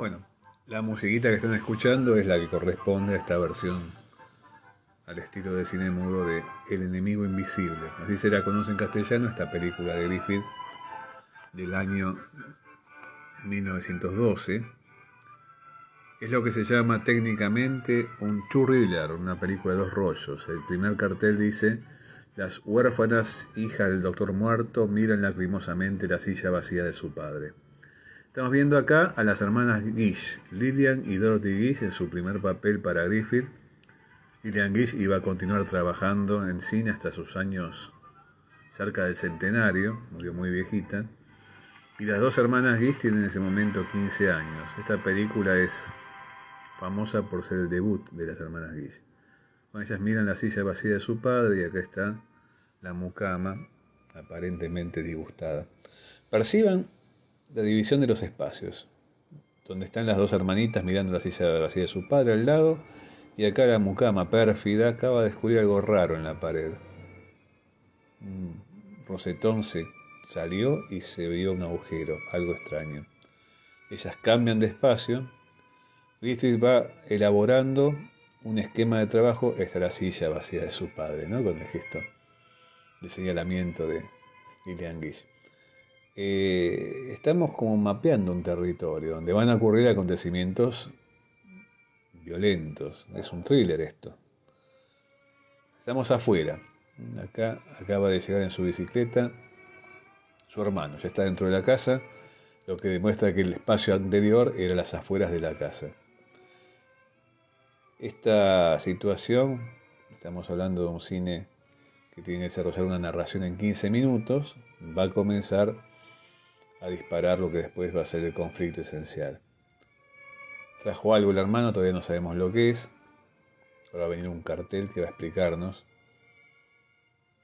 Bueno, la musiquita que están escuchando es la que corresponde a esta versión al estilo de cine mudo de El enemigo invisible. Así se la conoce en castellano esta película de Griffith del año 1912. Es lo que se llama técnicamente un two-reeler, una película de dos rollos. El primer cartel dice, las huérfanas hijas del doctor muerto miran lacrimosamente la silla vacía de su padre. Estamos viendo acá a las hermanas Gish, Lillian y Dorothy Gish en su primer papel para Griffith. Lillian Gish iba a continuar trabajando en cine hasta sus años cerca del centenario, murió muy viejita. Y las dos hermanas Gish tienen en ese momento 15 años. Esta película es famosa por ser el debut de las hermanas Gish. Bueno, ellas miran la silla vacía de su padre y acá está la mucama, aparentemente disgustada. Perciban la división de los espacios, donde están las dos hermanitas mirando la silla vacía de su padre al lado, y acá la mucama pérfida acaba de descubrir algo raro en la pared. Un rosetón se salió y se vio un agujero, algo extraño. Ellas cambian de espacio. Griffith va elaborando un esquema de trabajo. Está la silla vacía de su padre, ¿no? Con el gesto de señalamiento de Lilian Gish. Eh, estamos como mapeando un territorio donde van a ocurrir acontecimientos violentos. Es un thriller esto. Estamos afuera. Acá acaba de llegar en su bicicleta su hermano. Ya está dentro de la casa, lo que demuestra que el espacio anterior era las afueras de la casa. Esta situación, estamos hablando de un cine que tiene que desarrollar una narración en 15 minutos, va a comenzar a disparar lo que después va a ser el conflicto esencial. Trajo algo el hermano, todavía no sabemos lo que es. Ahora va a venir un cartel que va a explicarnos.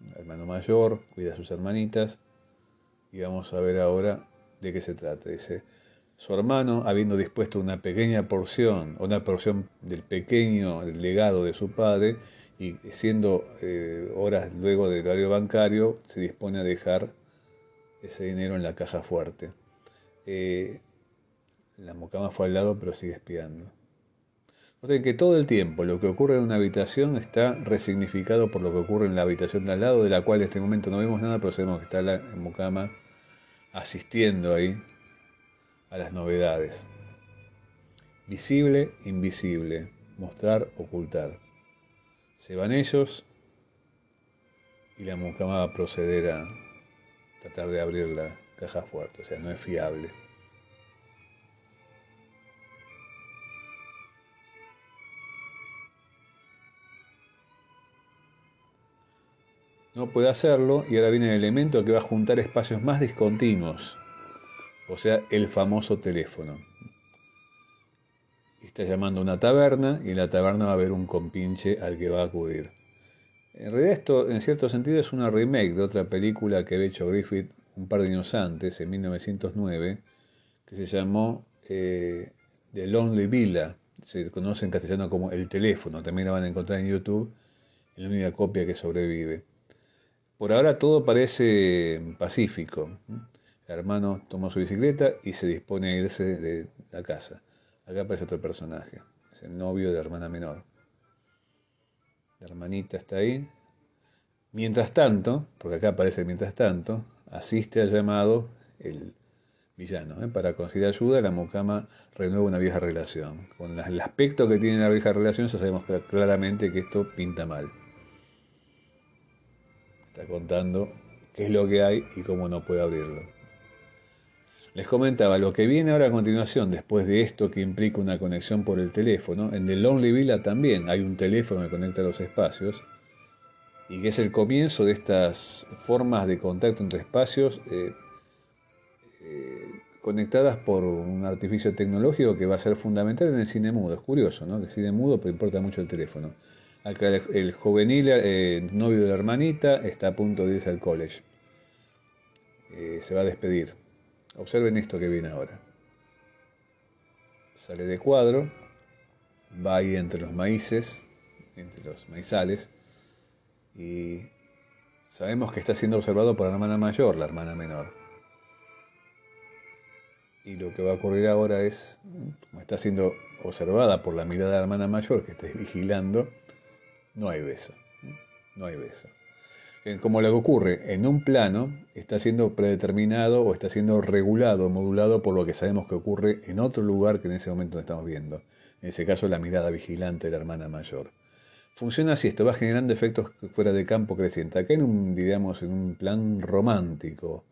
El hermano mayor cuida a sus hermanitas y vamos a ver ahora de qué se trata. Dice, su hermano, habiendo dispuesto una pequeña porción, una porción del pequeño legado de su padre, y siendo eh, horas luego del horario bancario, se dispone a dejar ese dinero en la caja fuerte. Eh, la mocama fue al lado, pero sigue espiando. Noten que todo el tiempo lo que ocurre en una habitación está resignificado por lo que ocurre en la habitación de al lado, de la cual en este momento no vemos nada, pero sabemos que está la mocama asistiendo ahí a las novedades. Visible, invisible, mostrar, ocultar. Se van ellos y la mucama va a proceder a tratar de abrir la caja fuerte, o sea, no es fiable. No puede hacerlo y ahora viene el elemento que va a juntar espacios más discontinuos, o sea, el famoso teléfono. Está llamando a una taberna y en la taberna va a haber un compinche al que va a acudir. En realidad esto, en cierto sentido, es una remake de otra película que había hecho Griffith un par de años antes, en 1909, que se llamó eh, The Lonely Villa. Se conoce en castellano como El Teléfono. También la van a encontrar en YouTube, en la única copia que sobrevive. Por ahora todo parece pacífico. El hermano tomó su bicicleta y se dispone a irse de la casa. Acá aparece otro personaje, es el novio de la hermana menor. La hermanita está ahí. Mientras tanto, porque acá aparece mientras tanto, asiste al llamado el villano. ¿eh? Para conseguir ayuda, la mucama renueva una vieja relación. Con el aspecto que tiene la vieja relación, ya sabemos claramente que esto pinta mal. Está contando qué es lo que hay y cómo no puede abrirlo. Les comentaba, lo que viene ahora a continuación, después de esto que implica una conexión por el teléfono, en The Lonely Villa también hay un teléfono que conecta los espacios y que es el comienzo de estas formas de contacto entre espacios eh, eh, conectadas por un artificio tecnológico que va a ser fundamental en el cine mudo. Es curioso, ¿no? Que el cine mudo pero importa mucho el teléfono. Acá el, juvenil eh, novio de la hermanita está a punto de irse al college. se va a despedir Observen esto que viene ahora. Sale de cuadro, va ahí entre los maíces, entre los maizales, y sabemos que está siendo observado por la hermana mayor, la hermana menor. Y lo que va a ocurrir ahora es, como está siendo observada por la mirada de la hermana mayor que está vigilando, no hay beso. No hay beso. Eh, como lo que ocurre en un plano, está siendo predeterminado o está siendo regulado, modulado por lo que sabemos que ocurre en otro lugar que en ese momento no estamos viendo. En ese caso, la mirada vigilante de la hermana mayor. Funciona así, esto va generando efectos fuera de campo creciente. Acá en un, digamos, en un plan romántico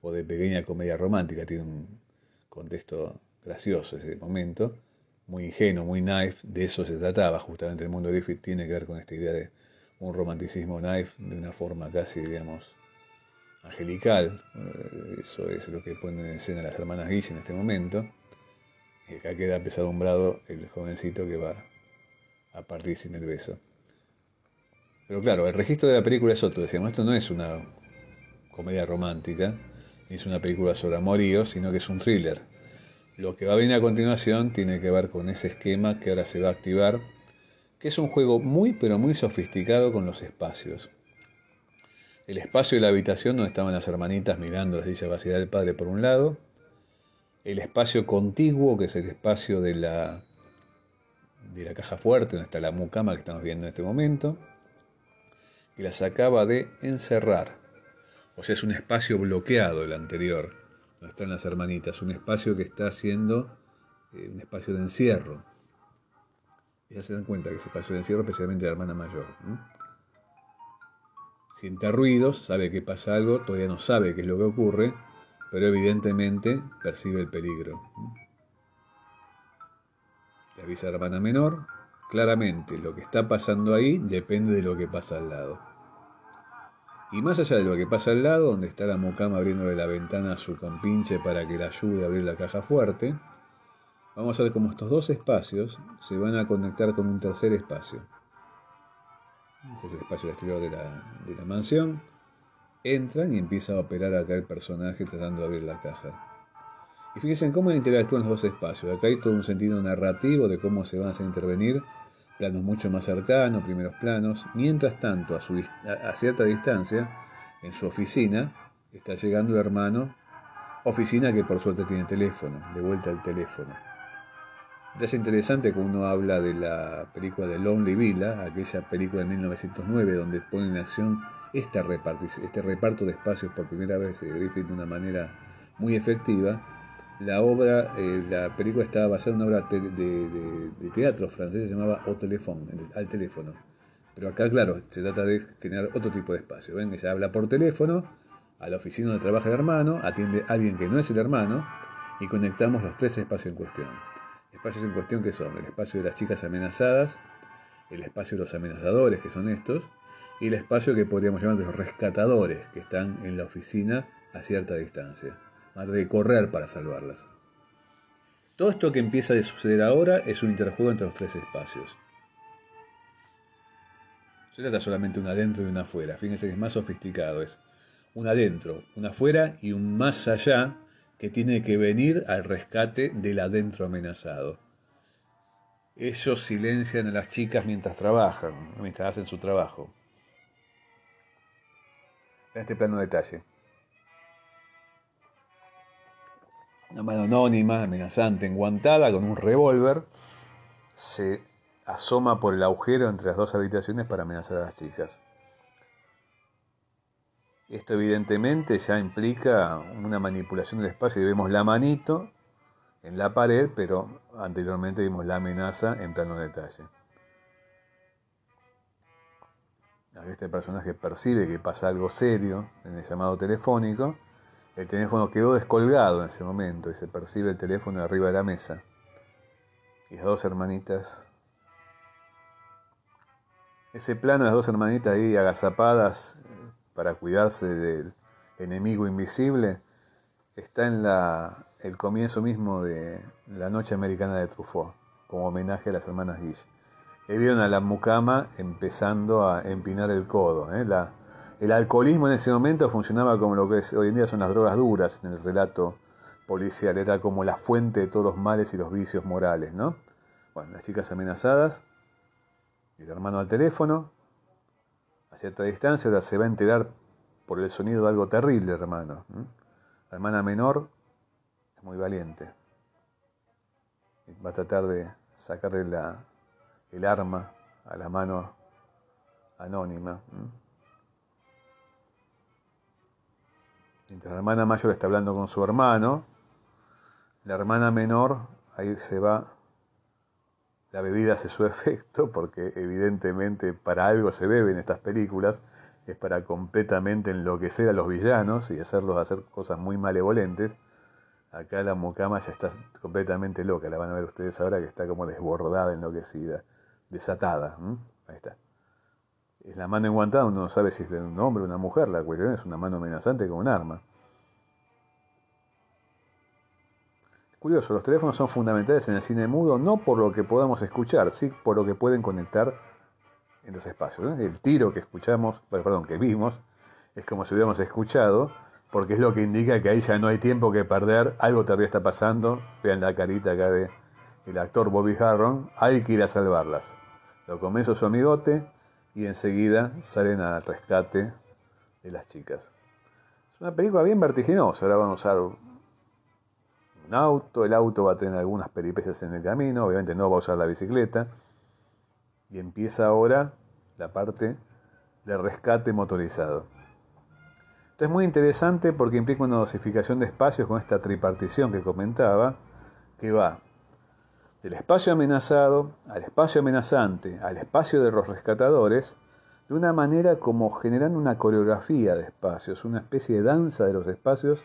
o de pequeña comedia romántica, tiene un contexto gracioso ese momento, muy ingenuo, muy knife, de eso se trataba justamente el mundo de Griffith, tiene que ver con esta idea de un romanticismo knife de una forma casi, digamos, angelical. Eh, eso es lo que ponen en escena las hermanas Guille en este momento. Y acá queda pesadumbrado el jovencito que va a partir sin el beso. Pero claro, el registro de la película es otro. Decíamos, esto no es una comedia romántica, ni es una película sobre amorío, sino que es un thriller. Lo que va a venir a continuación tiene que ver con ese esquema que ahora se va a activar que es un juego muy pero muy sofisticado con los espacios. El espacio de la habitación donde estaban las hermanitas mirando la silla vacía del padre por un lado, el espacio contiguo, que es el espacio de la, de la caja fuerte, donde está la mucama que estamos viendo en este momento, y las acaba de encerrar. O sea, es un espacio bloqueado el anterior, donde están las hermanitas, un espacio que está haciendo eh, un espacio de encierro. Ya se dan cuenta que se pasó de encierro, especialmente la hermana mayor. Siente ruidos, sabe que pasa algo, todavía no sabe qué es lo que ocurre, pero evidentemente percibe el peligro. Le avisa a la hermana menor, claramente lo que está pasando ahí depende de lo que pasa al lado. Y más allá de lo que pasa al lado, donde está la mucama abriéndole la ventana a su compinche para que la ayude a abrir la caja fuerte, Vamos a ver cómo estos dos espacios se van a conectar con un tercer espacio. Este es el espacio exterior de la, mansión. Entran y empieza a operar acá el personaje tratando de abrir la caja. Y fíjense cómo interactúan los dos espacios. Acá hay todo un sentido narrativo de cómo se van a hacer intervenir planos mucho más cercanos, primeros planos. Mientras tanto, a, a cierta distancia, en su oficina, está llegando el hermano. Oficina que por suerte tiene teléfono, de vuelta al teléfono. Es interesante que uno habla de la película de Lonely Villa, aquella película de 1909 donde pone en acción este reparto de espacios por primera vez de Griffith de una manera muy efectiva. La obra, eh, la película estaba basada en una obra de, teatro francés llamaba Au téléphone, al teléfono. Pero acá, claro, se trata de generar otro tipo de espacio. Ven, ella habla por teléfono a la oficina donde trabaja el hermano, atiende a alguien que no es el hermano y conectamos los tres espacios en cuestión espacios en cuestión que son el espacio de las chicas amenazadas, el espacio de los amenazadores, que son estos, y el espacio que podríamos llamar de los rescatadores, que están en la oficina a cierta distancia. Van a que correr para salvarlas. Todo esto que empieza a suceder ahora es un interjuego entre los tres espacios. Se trata solamente un adentro y un afuera. Fíjense que es más sofisticado. Es un adentro, un afuera y un más allá que tiene que venir al rescate del adentro amenazado. Ellos silencian a las chicas mientras trabajan, mientras hacen su trabajo. Este plano detalle. Una mano anónima, amenazante, enguantada, con un revólver, se asoma por el agujero entre las dos habitaciones para amenazar a las chicas. Esto evidentemente ya implica una manipulación del espacio y vemos la manito en la pared, pero anteriormente vimos la amenaza en plano detalle. Este personaje percibe que pasa algo serio en el llamado telefónico. El teléfono quedó descolgado en ese momento y se percibe el teléfono arriba de la mesa. Y las dos hermanitas. Ese plano de las dos hermanitas ahí agazapadas para cuidarse del enemigo invisible está en la, el comienzo mismo de la Noche Americana de Truffaut, como homenaje a las hermanas Guille. Y vieron a la mucama empezando a empinar el codo. ¿eh? El alcoholismo en ese momento funcionaba como lo que hoy en día son las drogas duras en el relato policial, era como la fuente de todos los males y los vicios morales, ¿no? Bueno, las chicas amenazadas, el hermano al teléfono, a cierta distancia, ahora se va a enterar por el sonido de algo terrible, hermano. La hermana menor es muy valiente. Va a tratar de sacarle la, el arma a la mano anónima. Mientras la hermana mayor está hablando con su hermano, la hermana menor, ahí se va, la bebida hace su efecto, porque evidentemente para algo se bebe en estas películas, es para completamente enloquecer a los villanos y hacerlos hacer cosas muy malevolentes. Acá la mucama ya está completamente loca, la van a ver ustedes ahora que está como desbordada, enloquecida, desatada. Ahí está. Es la mano enguantada, uno no sabe si es de un hombre o una mujer, la cuestión es una mano amenazante con un arma. Curioso, los teléfonos son fundamentales en el cine mudo, no por lo que podamos escuchar, sí por lo que pueden conectar en los espacios. El tiro que escuchamos, perdón, que vimos, es como si hubiéramos escuchado, porque es lo que indica que ahí ya no hay tiempo que perder, algo todavía está pasando, vean la carita acá de el actor Bobby Harron, hay que ir a salvarlas. Lo comienza su amigote y enseguida salen al rescate de las chicas. Es una película bien vertiginosa, ahora vamos a usar un auto, el auto va a tener algunas peripecias en el camino, obviamente no va a usar la bicicleta, y empieza ahora la parte de rescate motorizado. Esto es muy interesante porque implica una dosificación de espacios con esta tripartición que comentaba, que va del espacio amenazado al espacio amenazante, al espacio de los rescatadores, de una manera como generando una coreografía de espacios, una especie de danza de los espacios,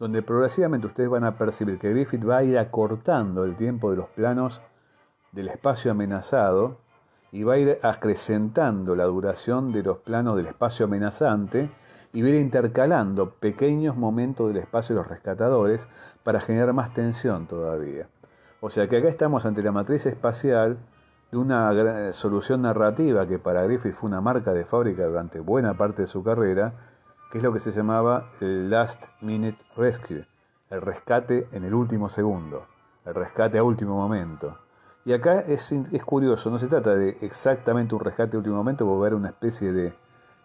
donde progresivamente ustedes van a percibir que Griffith va a ir acortando el tiempo de los planos del espacio amenazado y va a ir acrecentando la duración de los planos del espacio amenazante y va a ir intercalando pequeños momentos del espacio de los rescatadores para generar más tensión todavía. O sea que acá estamos ante la matriz espacial de una solución narrativa que para Griffith fue una marca de fábrica durante buena parte de su carrera, que es lo que se llamaba el Last Minute Rescue, el rescate en el último segundo, el rescate a último momento. Y acá es, es curioso, no se trata de exactamente un rescate de último momento, va a haber una especie de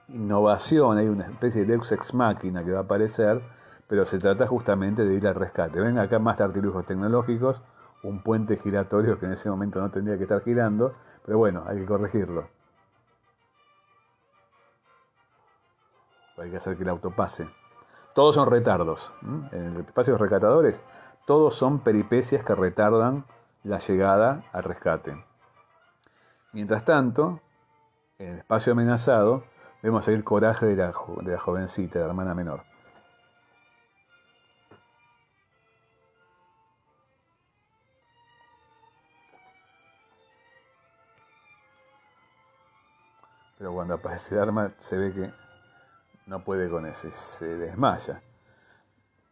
innovación, hay una especie de ex machina que va a aparecer, pero se trata justamente de ir al rescate. Ven acá más artilugios tecnológicos, un puente giratorio que en ese momento no tendría que estar girando, pero bueno, hay que corregirlo. Hay que hacer que el auto pase. Todos son retardos. En el espacio de rescatadores, todos son peripecias que retardan la llegada al rescate. Mientras tanto, en el espacio amenazado, vemos el coraje de la, de la jovencita, de la hermana menor. Pero cuando aparece el arma se ve que no puede con eso se desmaya.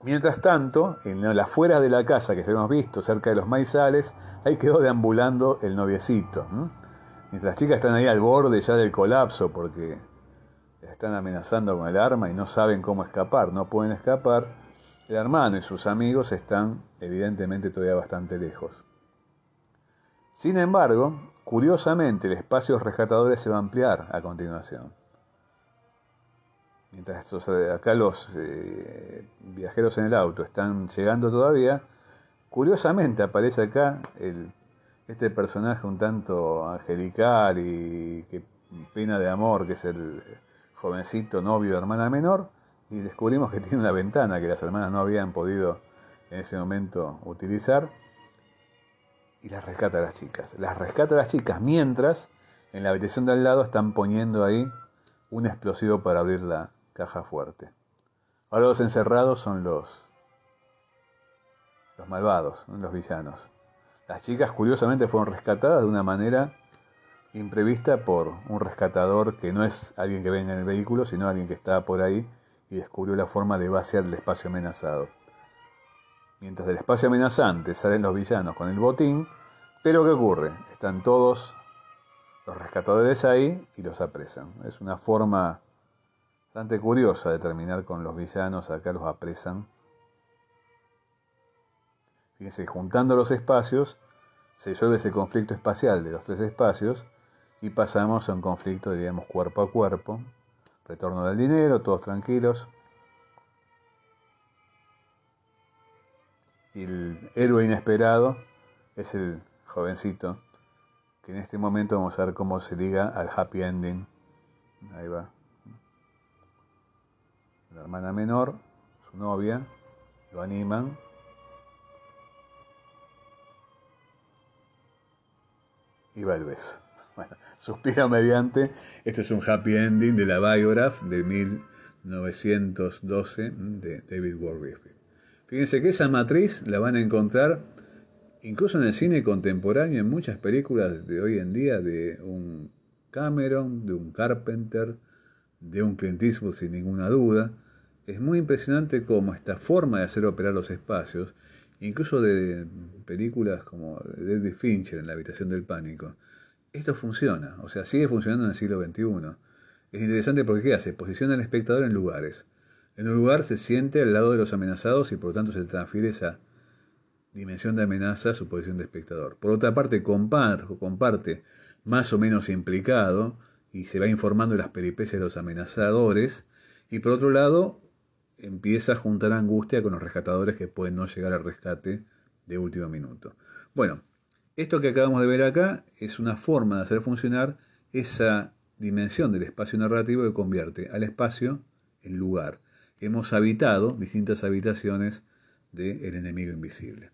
Mientras tanto, en la afuera de la casa que ya hemos visto, cerca de los maizales, ahí quedó deambulando el noviecito. Mientras las chicas están ahí al borde ya del colapso porque están amenazando con el arma y no saben cómo escapar, no pueden escapar, el hermano y sus amigos están evidentemente todavía bastante lejos. Sin embargo, curiosamente el espacio rescatadores se va a ampliar a continuación. Mientras acá los eh, viajeros en el auto están llegando todavía, curiosamente aparece acá este personaje un tanto angelical y que pena de amor, que es el jovencito novio de hermana menor, y descubrimos que tiene una ventana que las hermanas no habían podido en ese momento utilizar, y las rescata a las chicas. Las rescata a las chicas mientras en la habitación de al lado están poniendo ahí un explosivo para abrir la, caja fuerte. Ahora los encerrados son los, los malvados, los villanos. Las chicas curiosamente fueron rescatadas de una manera imprevista por un rescatador que no es alguien que venga en el vehículo, sino alguien que estaba por ahí y descubrió la forma de vaciar el espacio amenazado. Mientras del espacio amenazante salen los villanos con el botín, pero ¿qué ocurre? Están todos los rescatadores ahí y los apresan. Es una forma Bastante curiosa de terminar con los villanos, acá los apresan. Fíjense, juntando los espacios, se disuelve ese conflicto espacial de los tres espacios y pasamos a un conflicto, diríamos, cuerpo a cuerpo. Retorno del dinero, todos tranquilos. Y el héroe inesperado es el jovencito, que en este momento vamos a ver cómo se liga al happy ending. Ahí va. La hermana menor, su novia, lo animan. Y va el beso. Bueno, suspira mediante. Este es un happy ending de la Biograph de 1912 de David Ward Fíjense que esa matriz la van a encontrar incluso en el cine contemporáneo, en muchas películas de hoy en día, de un Cameron, de un Carpenter, de un Clint Eastwood sin ninguna duda. Es muy impresionante cómo esta forma de hacer operar los espacios, incluso de películas como David Fincher en La habitación del pánico, esto funciona, o sea, sigue funcionando en el siglo XXI. Es interesante porque ¿qué hace? Posiciona al espectador en lugares. En un lugar se siente al lado de los amenazados y por lo tanto se transfiere esa dimensión de amenaza a su posición de espectador. Por otra parte, comparte, comparte más o menos implicado y se va informando de las peripecias de los amenazadores. Y por otro lado, empieza a juntar angustia con los rescatadores que pueden no llegar al rescate de último minuto. Bueno, esto que acabamos de ver acá es una forma de hacer funcionar esa dimensión del espacio narrativo que convierte al espacio en lugar hemos habitado distintas habitaciones del enemigo invisible.